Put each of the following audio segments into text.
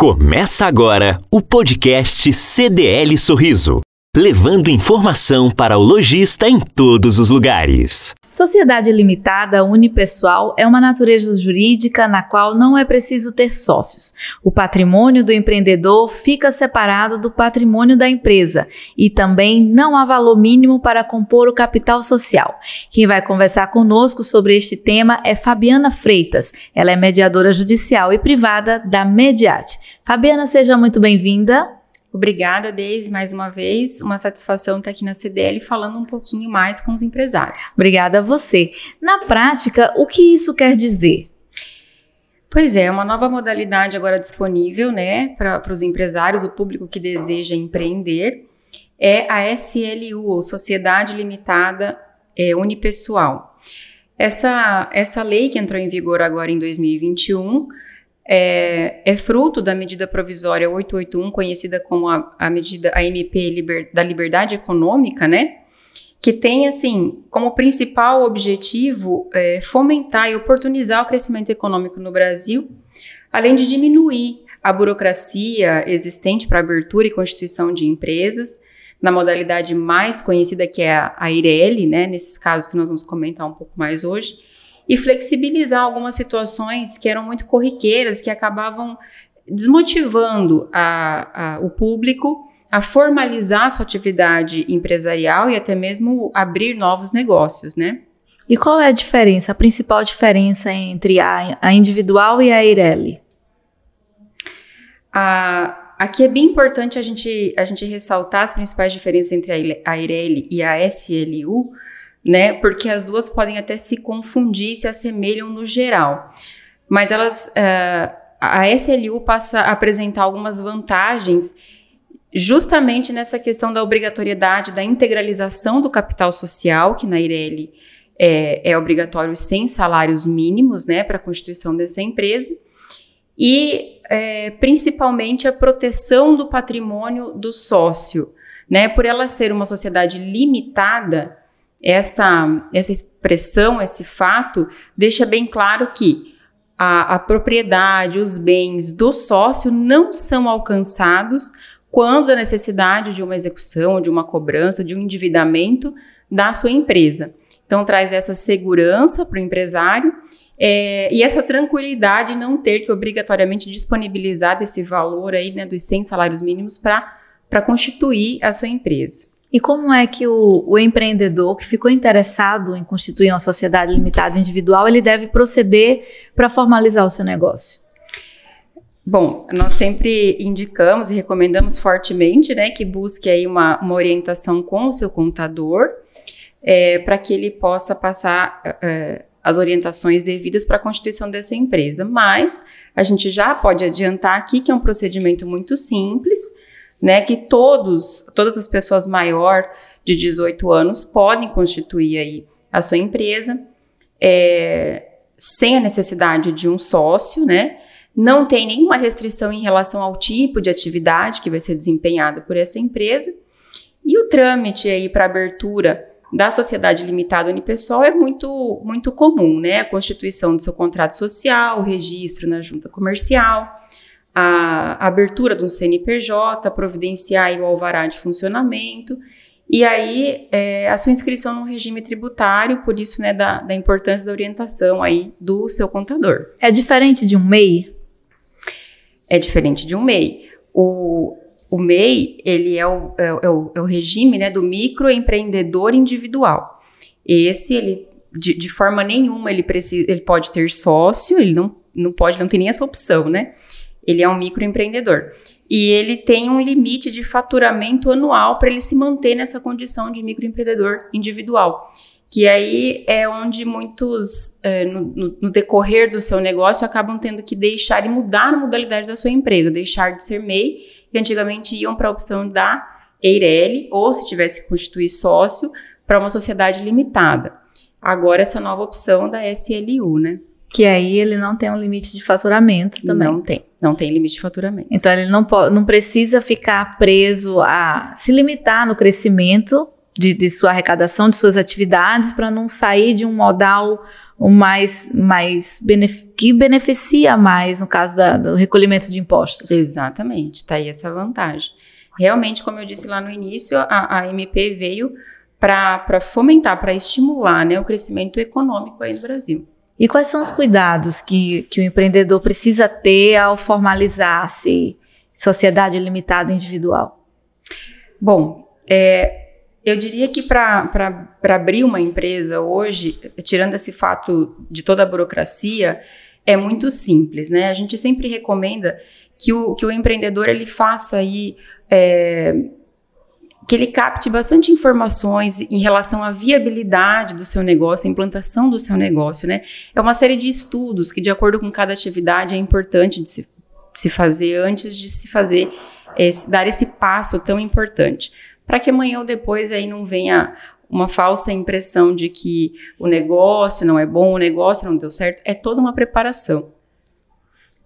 Começa agora o podcast CDL Sorriso, levando informação para o lojista em todos os lugares. Sociedade limitada unipessoal é uma natureza jurídica na qual não é preciso ter sócios. O patrimônio do empreendedor fica separado do patrimônio da empresa e também não há valor mínimo para compor o capital social. Quem vai conversar conosco sobre este tema é Fabiana Freitas. Ela é mediadora judicial e privada da Mediate. Fabiana, seja muito bem-vinda. Obrigada, Deise, mais uma vez. Uma satisfação estar aqui na CDL falando um pouquinho mais com os empresários. Obrigada a você. Na prática, o que isso quer dizer? Pois é, uma nova modalidade agora disponível, né, para os empresários, o público que deseja empreender, é a SLU, ou Sociedade Limitada é, Unipessoal. Essa, essa lei que entrou em vigor agora em 2021 é, é, fruto da medida provisória 881, conhecida como a, a medida a MP liber, da liberdade econômica, né? Que tem, assim, como principal objetivo é, fomentar e oportunizar o crescimento econômico no Brasil, além de diminuir a burocracia existente para abertura e constituição de empresas, na modalidade mais conhecida que é a, a IRL, né? Nesses casos que nós vamos comentar um pouco mais hoje e flexibilizar algumas situações que eram muito corriqueiras, que acabavam desmotivando a, a, o público a formalizar sua atividade empresarial e até mesmo abrir novos negócios, né? E qual é a diferença, a principal diferença entre a, a individual e a Eireli? A, aqui é bem importante a gente, a gente ressaltar as principais diferenças entre a Eireli e a SLU, né? Porque as duas podem até se confundir, se assemelham no geral. Mas elas, uh, a SLU passa a apresentar algumas vantagens justamente nessa questão da obrigatoriedade da integralização do capital social, que na IREL é, é obrigatório sem salários mínimos, né, para a constituição dessa empresa, e é, principalmente a proteção do patrimônio do sócio, né, por ela ser uma sociedade limitada, essa, essa expressão, esse fato, deixa bem claro que a, a propriedade, os bens do sócio não são alcançados quando a necessidade de uma execução, de uma cobrança, de um endividamento da sua empresa. Então, traz essa segurança para o empresário é, e essa tranquilidade não ter que obrigatoriamente disponibilizar desse valor aí, né, dos 100 salários mínimos para constituir a sua empresa. E como é que o, o, empreendedor que ficou interessado em constituir uma sociedade limitada individual, ele deve proceder para formalizar o seu negócio? Bom, nós sempre indicamos e recomendamos fortemente, né, que busque aí uma, uma orientação com o seu contador, é, para que ele possa passar é, as orientações devidas para a constituição dessa empresa. Mas a gente já pode adiantar aqui que é um procedimento muito simples, né, que todos, todas as pessoas maior de 18 anos podem constituir aí a sua empresa é, sem a necessidade de um sócio, né? Não tem nenhuma restrição em relação ao tipo de atividade que vai ser desempenhada por essa empresa. E o trâmite aí para abertura da sociedade limitada unipessoal é muito, muito comum, né? A constituição do seu contrato social, o registro na junta comercial, a abertura de um CNPJ, providenciar o alvará de funcionamento, e aí é, a sua inscrição no regime tributário, por isso né, da, da importância da orientação aí do seu contador. É diferente de um MEI? É diferente de um MEI. O, o MEI, ele é o, é, é, o, é o regime né, do microempreendedor individual. Esse, ele, de, de forma nenhuma, ele, precisa, ele pode ter sócio, ele não, não pode, não tem nem essa opção, né? Ele é um microempreendedor. E ele tem um limite de faturamento anual para ele se manter nessa condição de microempreendedor individual. Que aí é onde muitos, é, no, no, decorrer do seu negócio, acabam tendo que deixar e mudar a modalidade da sua empresa, deixar de ser MEI, que antigamente iam para a opção da EIRELI, ou se tivesse que constituir sócio, para uma sociedade limitada. Agora, essa nova opção da SLU, né? Que aí ele não tem um limite de faturamento também. Não tem, não tem limite de faturamento. Então ele não, pode, não precisa ficar preso a se limitar no crescimento de, de sua arrecadação, de suas atividades, para não sair de um modal mais, mais benef que beneficia mais, no caso da, do recolhimento de impostos. Exatamente, está aí essa vantagem. Realmente, como eu disse lá no início, a, a MP veio para fomentar, para estimular né, o crescimento econômico aí no Brasil. E quais são os cuidados que, que o empreendedor precisa ter ao formalizar-se sociedade limitada individual? Bom, é, eu diria que para abrir uma empresa hoje, tirando esse fato de toda a burocracia, é muito simples, né? A gente sempre recomenda que o, que o empreendedor ele faça aí é, que ele capte bastante informações em relação à viabilidade do seu negócio, a implantação do seu negócio, né? É uma série de estudos que, de acordo com cada atividade, é importante de se, se fazer antes de se fazer, esse, dar esse passo tão importante. Para que amanhã ou depois aí não venha uma falsa impressão de que o negócio não é bom, o negócio não deu certo. É toda uma preparação.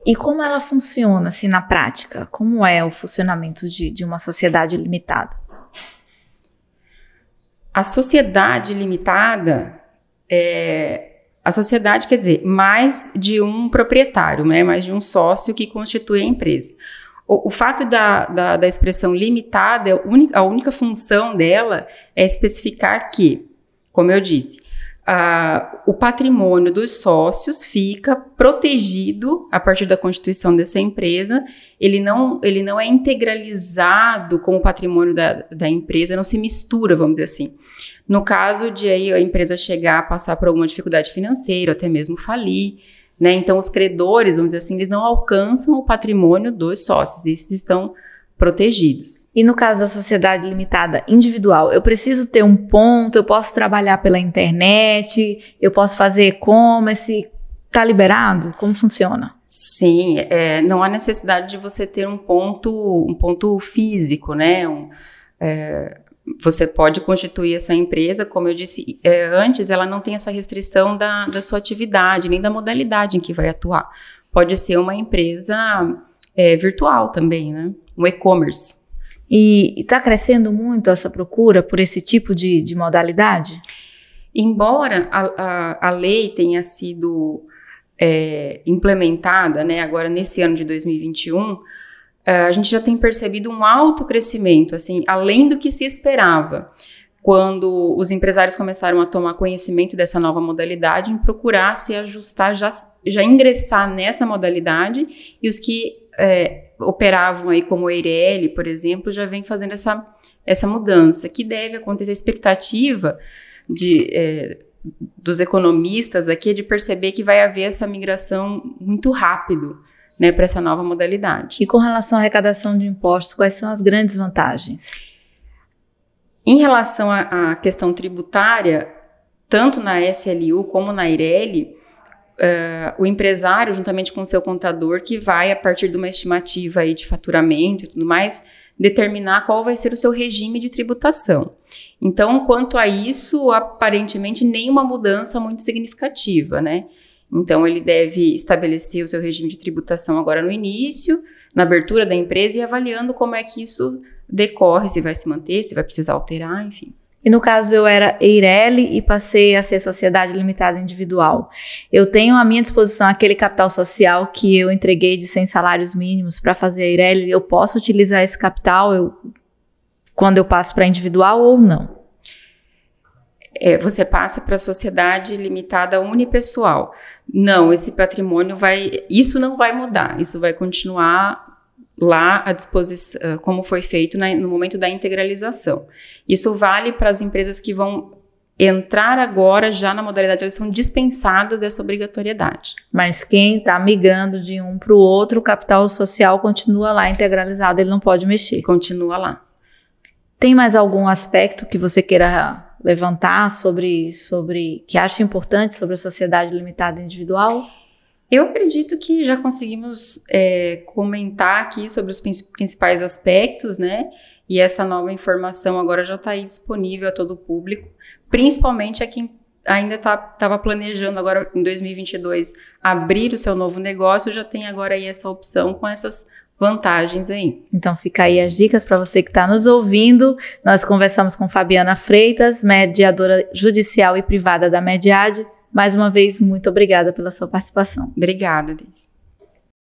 E como ela funciona, assim, na prática? Como é o funcionamento de, de uma sociedade limitada? A sociedade limitada é. A sociedade quer dizer mais de um proprietário, né, mais de um sócio que constitui a empresa. O, o fato da, da, da, expressão limitada, a única, a única função dela é especificar que, como eu disse, O patrimônio dos sócios fica protegido a partir da constituição dessa empresa. Ele não, ele não é integralizado com o patrimônio da, da empresa, não se mistura, vamos dizer assim. No caso de aí a empresa chegar a passar por alguma dificuldade financeira, até mesmo falir, né? Então os credores, vamos dizer assim, eles não alcançam o patrimônio dos sócios, esses estão protegidos. E no caso da sociedade limitada individual, eu preciso ter um ponto, eu posso trabalhar pela internet, eu posso fazer e-commerce, tá liberado? Como funciona? Sim, é, não há necessidade de você ter um ponto, um ponto físico, né? Um, é, você pode constituir a sua empresa, como eu disse é, antes, ela não tem essa restrição da, da sua atividade, nem da modalidade em que vai atuar. Pode ser uma empresa é, virtual também, né? Um e-commerce. E está crescendo muito essa procura por esse tipo de, de modalidade? Embora a, a, a lei tenha sido é, implementada, né, agora nesse ano de 2021, é, a gente já tem percebido um alto crescimento, assim, além do que se esperava, quando os empresários começaram a tomar conhecimento dessa nova modalidade, em procurar se ajustar, já, já ingressar nessa modalidade, e os que é, operavam aí como Eireli, por exemplo, já vem fazendo essa, essa mudança, que deve acontecer. A expectativa de, é, dos economistas aqui é de perceber que vai haver essa migração muito rápido né, para essa nova modalidade. E com relação à arrecadação de impostos, quais são as grandes vantagens? Em relação à questão tributária, tanto na SLU como na Eireli, uh, o empresário, juntamente com o seu contador, que vai, a partir de uma estimativa aí de faturamento e tudo mais, determinar qual vai ser o seu regime de tributação. Então, quanto a isso, aparentemente nenhuma mudança muito significativa, né? Então, ele deve estabelecer o seu regime de tributação agora no início, na abertura da empresa e avaliando como é que isso decorre, se vai se manter, se vai precisar alterar, enfim. E no caso eu era Eireli e passei a ser sociedade limitada individual. Eu tenho à minha disposição aquele capital social que eu entreguei de 100 salários mínimos para fazer a Eireli. Eu posso utilizar esse capital eu, quando eu passo para individual ou não? É, você passa para a sociedade limitada unipessoal. Não, esse patrimônio vai. Isso não vai mudar, isso vai continuar lá à disposição, ah, como foi feito na, no momento da integralização. Isso vale para as empresas que vão entrar agora já na modalidade, elas são dispensadas dessa obrigatoriedade. Mas quem está migrando de um para o outro, o capital social continua lá integralizado, ele não pode mexer. Continua lá. Tem mais algum aspecto que você queira levantar sobre, sobre que acha importante sobre a sociedade limitada individual? Eu acredito que já conseguimos é, comentar aqui sobre os principais aspectos, né? E essa nova informação agora já está aí disponível a todo o público, principalmente a quem ainda estava tá, planejando agora em 2022 abrir o seu novo negócio, já tem agora aí essa opção com essas vantagens aí. Então fica aí as dicas para você que está nos ouvindo. Nós conversamos com Fabiana Freitas, mediadora judicial e privada da Mediade. Mais uma vez, muito obrigada pela sua participação. Obrigada, Deise.